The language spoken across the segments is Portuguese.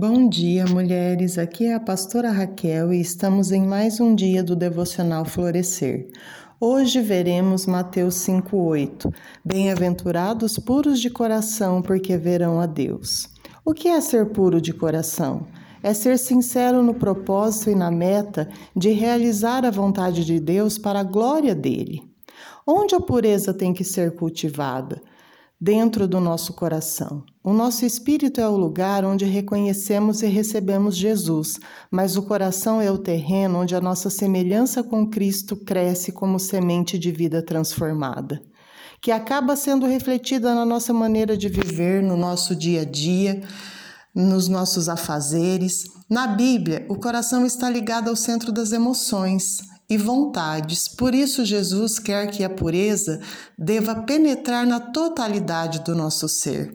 Bom dia, mulheres. Aqui é a pastora Raquel e estamos em mais um dia do devocional Florescer. Hoje veremos Mateus 5:8. Bem-aventurados puros de coração, porque verão a Deus. O que é ser puro de coração? É ser sincero no propósito e na meta de realizar a vontade de Deus para a glória dele. Onde a pureza tem que ser cultivada? Dentro do nosso coração. O nosso espírito é o lugar onde reconhecemos e recebemos Jesus, mas o coração é o terreno onde a nossa semelhança com Cristo cresce como semente de vida transformada, que acaba sendo refletida na nossa maneira de viver, no nosso dia a dia, nos nossos afazeres. Na Bíblia, o coração está ligado ao centro das emoções e vontades. Por isso, Jesus quer que a pureza deva penetrar na totalidade do nosso ser.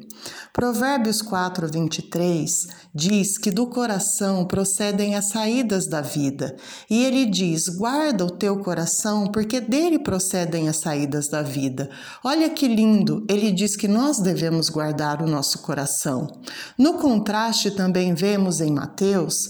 Provérbios 4, 23 diz que do coração procedem as saídas da vida. E ele diz: guarda o teu coração, porque dele procedem as saídas da vida. Olha que lindo! Ele diz que nós devemos guardar o nosso coração. No contraste, também vemos em Mateus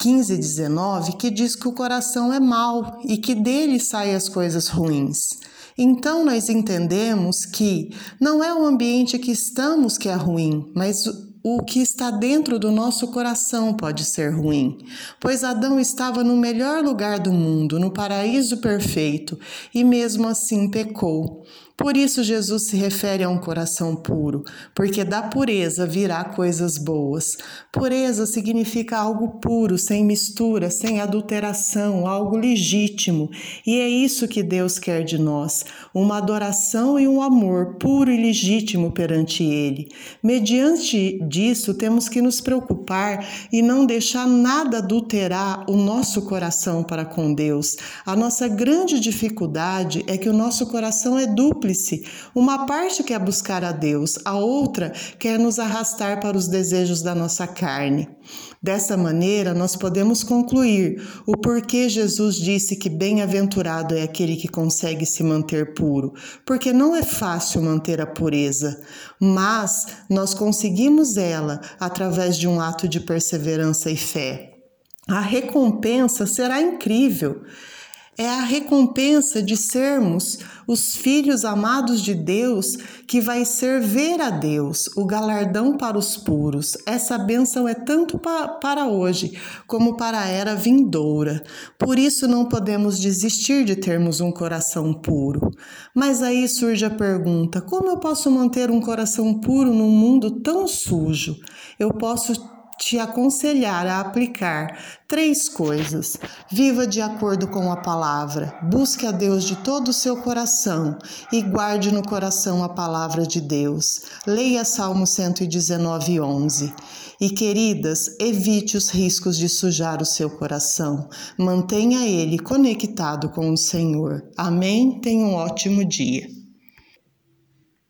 15, 19, que diz que o coração é mau e que dele saem as coisas ruins. Então nós entendemos que não é o ambiente que estamos que é ruim, mas o que está dentro do nosso coração pode ser ruim, pois Adão estava no melhor lugar do mundo, no paraíso perfeito, e mesmo assim pecou. Por isso, Jesus se refere a um coração puro, porque da pureza virá coisas boas. Pureza significa algo puro, sem mistura, sem adulteração, algo legítimo. E é isso que Deus quer de nós: uma adoração e um amor puro e legítimo perante Ele. Mediante disso, temos que nos preocupar e não deixar nada adulterar o nosso coração para com Deus. A nossa grande dificuldade é que o nosso coração é duplo Uma parte quer buscar a Deus, a outra quer nos arrastar para os desejos da nossa carne. Dessa maneira, nós podemos concluir o porquê Jesus disse que bem-aventurado é aquele que consegue se manter puro, porque não é fácil manter a pureza, mas nós conseguimos ela através de um ato de perseverança e fé. A recompensa será incrível é a recompensa de sermos os filhos amados de Deus, que vai ser ver a Deus, o galardão para os puros. Essa bênção é tanto pa para hoje como para a era vindoura. Por isso não podemos desistir de termos um coração puro. Mas aí surge a pergunta: como eu posso manter um coração puro num mundo tão sujo? Eu posso te aconselhar a aplicar três coisas. Viva de acordo com a palavra, busque a Deus de todo o seu coração e guarde no coração a palavra de Deus. Leia Salmo 119, 11. E queridas, evite os riscos de sujar o seu coração. Mantenha ele conectado com o Senhor. Amém? Tenha um ótimo dia.